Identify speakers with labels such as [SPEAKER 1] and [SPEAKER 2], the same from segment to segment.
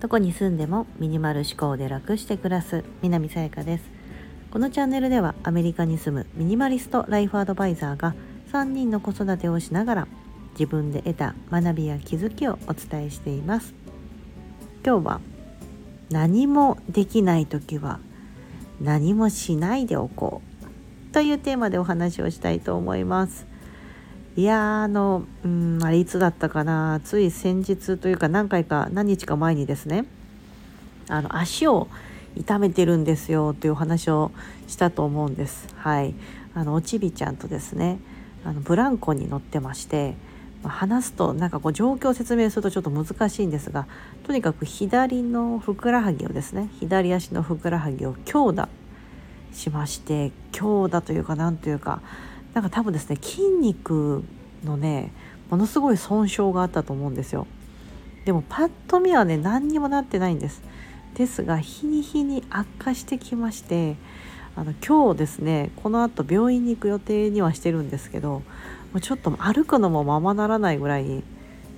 [SPEAKER 1] どこに住んでもミニマル思考で楽して暮らす南さやかです。このチャンネルではアメリカに住むミニマリストライフアドバイザーが3人の子育てをしながら自分で得た学びや気づきをお伝えしています。今日は何もできない時は何もしないでおこうというテーマでお話をしたいと思います。いやあのうんあれいつだったかな。つい先日というか何回か何日か前にですね。あの足を痛めてるんですよというお話をしたと思うんです。はい。あのおちびちゃんとですねあのブランコに乗ってまして話すとなんかこう状況を説明するとちょっと難しいんですがとにかく左のふくらはぎをですね左足のふくらはぎを強打しまして強打というかなんというかなんか多分ですね筋肉のねものすごい損傷があったと思うんですよ。でもパッと見はね何にもなってないんです。ですが日に日に悪化してきましてあの今日ですねこのあと病院に行く予定にはしてるんですけどもうちょっと歩くのもままならないぐらいに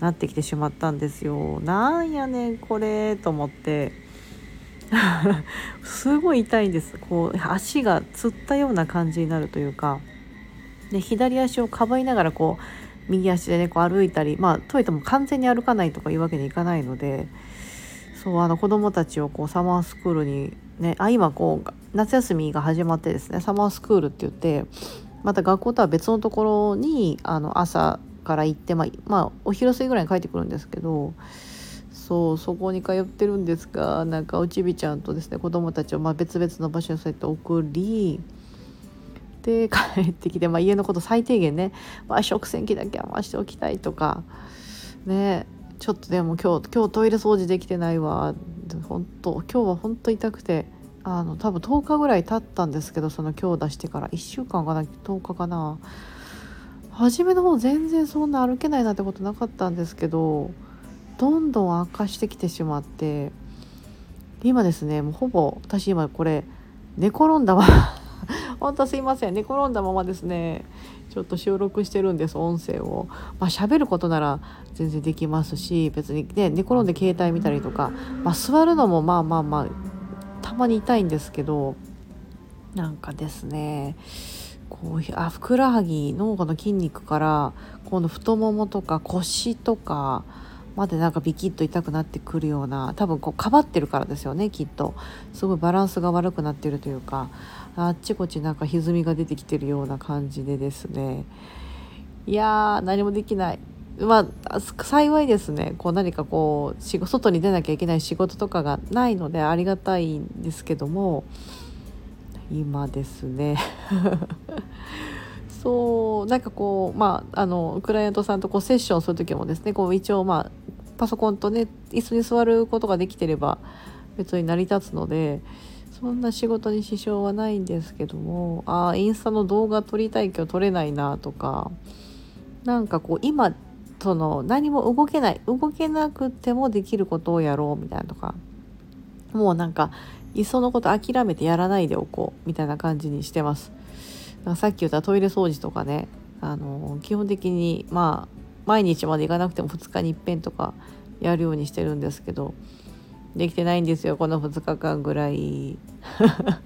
[SPEAKER 1] なってきてしまったんですよ。なんやねんこれと思って。すごい痛いんです。こう足がつったような感じになるというか。で左足をかばいながらこう右足でねこう歩いたりまあといっても完全に歩かないとかいうわけにいかないのでそうあの子供たちをこうサマースクールにねあ今こう夏休みが始まってですねサマースクールって言ってまた学校とは別のところにあの朝から行って、まあ、まあ、お昼過ぎぐらいに帰ってくるんですけどそうそこに通ってるんですがなんかおちびちゃんとですね子供たちをま別々の場所にそうやって送りで帰ってきて、まあ、家のこと最低限ね、まあ、食洗機だけは回しておきたいとかねちょっとでも今日今日トイレ掃除できてないわ。本当今日は本当痛くてあの多分10日ぐらい経ったんですけどその今日出してから1週間かな10日かな。初めの方全然そんな歩けないなってことなかったんですけどどんどん悪化してきてしまって今ですねもうほぼ私今これ寝転んだまま本当すいません寝転んだままですね。ちょっと収録してるんです音声を。まあ喋ることなら全然できますし別にね寝転んで携帯見たりとか、まあ、座るのもまあまあまあたまに痛いんですけど。なんかですねこうあふくらはぎのこの筋肉からこの太ももとか腰とかまでなんかビキッと痛くなってくるような多分こうかばってるからですよねきっと。すごいバランスが悪くなってるというか。あっちこっちなんか歪みが出てきてるような感じでですね。いやー何もできない。まあ幸いですね。こう何かこう外に出なきゃいけない仕事とかがないのでありがたいんですけども今ですね。そうなんかこうまああのクライアントさんとこうセッションする時もですねこう一応まあパソコンとね椅子に座ることができてれば別に成り立つのでそんな仕事に支障はないんですけどもああインスタの動画撮りたいけど撮れないなとかなんかこう今その何も動けない動けなくてもできることをやろうみたいなとかもうなんかいっそのこと諦めてやらないでおこうみたいな感じにしてます。さっき言ったトイレ掃除とかねあの基本的にまあ毎日まで行かなくても2日にいっぺんとかやるようにしてるんですけどできてないんですよこの2日間ぐらい。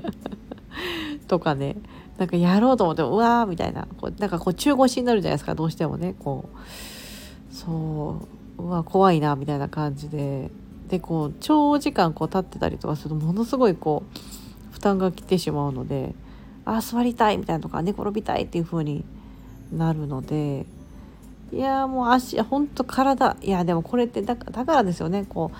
[SPEAKER 1] とかね。なんかやろうと思ってうわーみたいな。こうなんかこう中腰になるじゃないですかどうしてもね。こうそう。うわ怖いなみたいな感じで。でこう長時間こう立ってたりとかするとものすごいこう負担が来てしまうのであ座りたいみたいなとか寝転びたいっていう風になるのでいやもう足ほんと体いやでもこれってだからですよねこ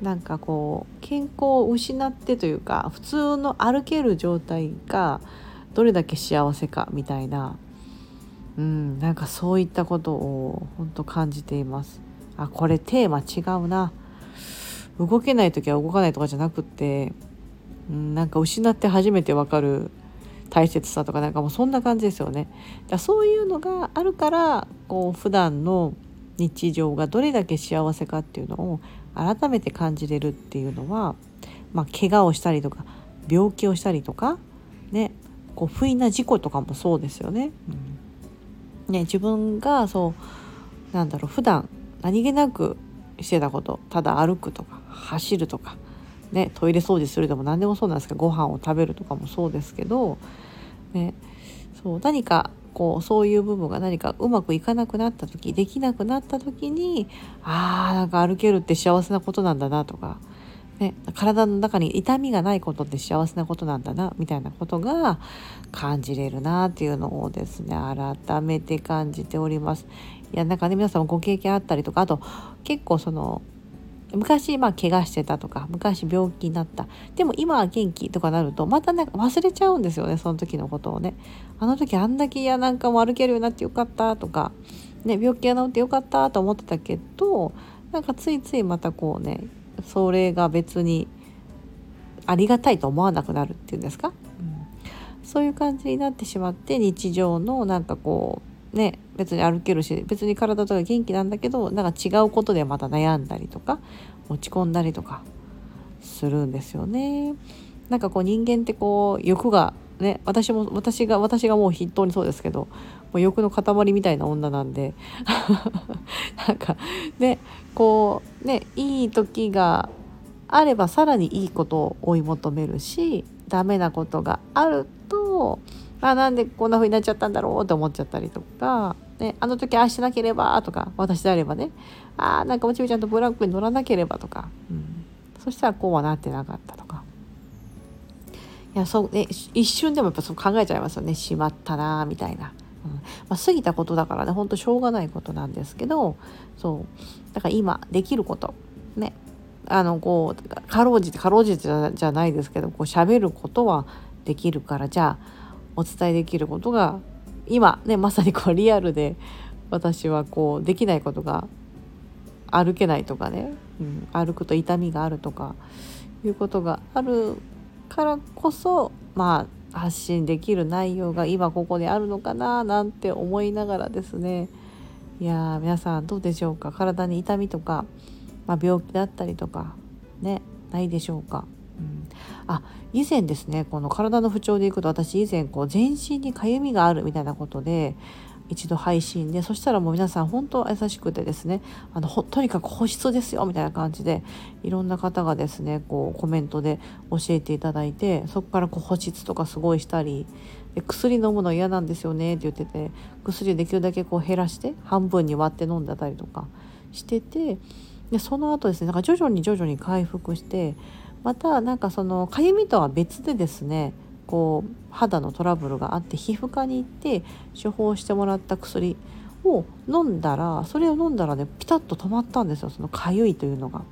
[SPEAKER 1] うなんかこう健康を失ってというか普通の歩ける状態がどれだけ幸せかみたいな、うん、なんかそういったことを本当感じています。あこれテーマ違うな。動けない時は動かないとかじゃなくって、うん、なんか失って初めて分かる大切さとかなんかもうそんな感じですよね。だそういうのがあるからこう普段の日常がどれだけ幸せかっていうのを改めて感じれるっていうのは、まあ、怪我をしたりとか病気をしたりとかねこう不意な事故とかもそうですよね。うん、ね自分がそうなんだろう普段何気なくしてたことただ歩くとか走るとか、ね、トイレ掃除するでも何でもそうなんですけどご飯を食べるとかもそうですけど、ね、そう何かこうそういう部分が何かうまくいかなくなった時できなくなった時にあーなんか歩けるって幸せなことなんだなとか、ね、体の中に痛みがないことって幸せなことなんだなみたいなことが感じれるなっていうのをですね改めて感じております。いやなんかね皆さんもご経験あったりとかあと結構その昔まあ怪我してたとか昔病気になった。でも今は元気とかなるとまたなんか忘れちゃうんですよねその時のことをね。あの時あんだけいやなんかも歩けるようになってよかったとか、ね、病気が治ってよかったと思ってたけどなんかついついまたこうねそれが別にありがたいと思わなくなるっていうんですか、うん、そういう感じになってしまって日常のなんかこうね別に歩けるし別に体とか元気なんだけどなんか違うことでまた悩んだりとか落ち込んだりとかするんですよね。なんかこう人間ってこう欲がね私も私が私がもう筆頭にそうですけどもう欲の塊みたいな女なんで なんかねこうねいい時があればさらにいいことを追い求めるしダメなことがあるとあなんでこんな風になっちゃったんだろうって思っちゃったりとか、ね、あの時ああしなければとか私であればねあなんかもちみちゃんとブラックに乗らなければとか、うん、そしたらこうはなってなかったとか。いやそうね一瞬でもやっぱそう考えちゃいますよね。しまったなみたいな。うん。まあ、過ぎたことだからね。ほんとしょうがないことなんですけどそう。だから今できること。ね。あのこうかろうじてかろうじてじゃないですけどこう喋ることはできるからじゃあお伝えできることが今ねまさにこうリアルで私はこうできないことが歩けないとかね、うん、歩くと痛みがあるとかいうことがあるからこそまあ発信できる内容が今ここにあるのかななんて思いながらですね。いや皆さんどうでしょうか？体に痛みとか、まあ、病気だったりとかねないでしょうか？うん、あ以前ですねこの体の不調でいくと私以前こう全身にかゆみがあるみたいなことで一度配信でそしたらもう皆さん本当優しくてですねあのとにかく保湿ですよみたいな感じでいろんな方がですねこうコメントで教えていただいてそこからこう保湿とかすごいしたり薬飲むの嫌なんですよねって言ってて薬できるだけこう減らして半分に割って飲んだりとかしててでその後ですねなんか徐々に徐々に回復してまたなんかそのかゆみとは別でですねこう肌のトラブルがあって皮膚科に行って処方してもらった薬を飲んだらそれを飲んだらねピタッと止まったんですよそのかゆいというのが。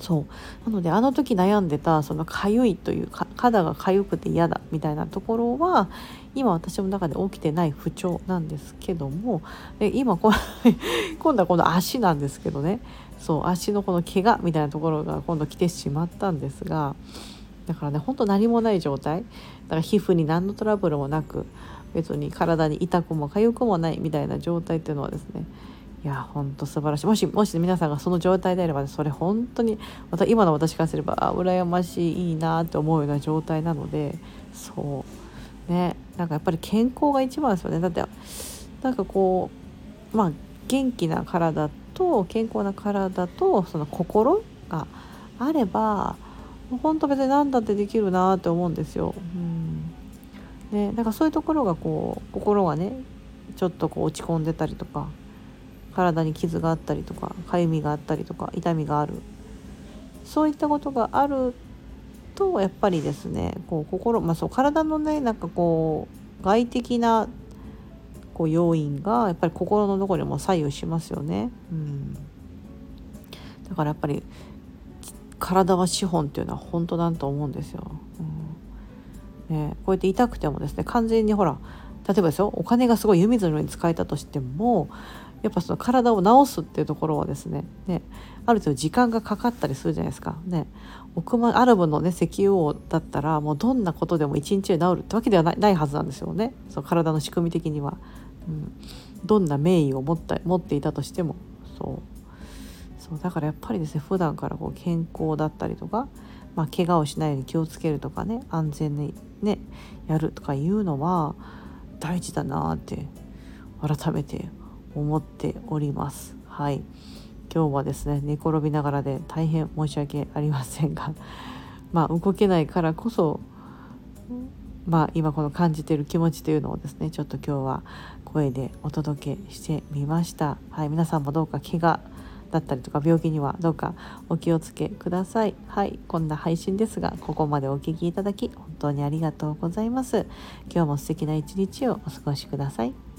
[SPEAKER 1] そう。なのであの時悩んでたそのかゆいというか肌がかゆくて嫌だみたいなところは今私の中で起きてない不調なんですけども今こ 今度はこの足なんですけどね。そう足のこの怪我みたいなところが今度来てしまったんですがだからねほんと何もない状態。だから皮膚に何のトラブルもなく別に体に痛くも痒くもないみたいな状態っていうのはですねいやほんと素晴らしい。もしもし皆さんがその状態であれば、それ本当にまた今の私からすればあ羨ましいいいなって思うような状態なのでそう。ね。なんかやっぱり健康が一番ですよね。だってなんかこうまあ元気な体と健康な体とその心があれば本当別に何だってできるなって思うんですよ。うん。ね、だかそういうところがこう心がねちょっとこう落ち込んでたりとか体に傷があったりとかかゆみがあったりとか痛みがあるそういったことがあるとやっぱりですねこう心、まあ、そう体のねなんかこう外的なこう要因がやっぱり心のとこにも左右しますよね。うん、だからやっぱり体は資本っていうのは本当だと思うんですよ。うんね、こうやって痛くてもですね完全にほら例えばですよお金がすごい湯水のように使えたとしてもやっぱその体を治すっていうところはですねねある程度時間がかかったりするじゃないですか。ね億万アラブのね石油王だったらもうどんなことでも一日で治るってわけではないはずなんですよねその体の仕組み的には。うん、どんな名誉を持った持っていたとしてもそうそうだからやっぱりですね普段からこう健康だったりとか、まあ、怪我をしないように気をつけるとかね安全にねやるとかいうのは大事だなって改めて思っております。はい。今日はですね寝転びながらで大変申し訳ありませんが まあ動けないからこそまあ今この感じている気持ちというのをですねちょっと今日は声でお届けしてみました。はい。皆さんもどうか怪我だったりとか病気にはどうかお気をつけください。はい。こんな配信ですがここまでお聴きいただき本当にありがとうございます。今日も素敵な一日をお過ごしください。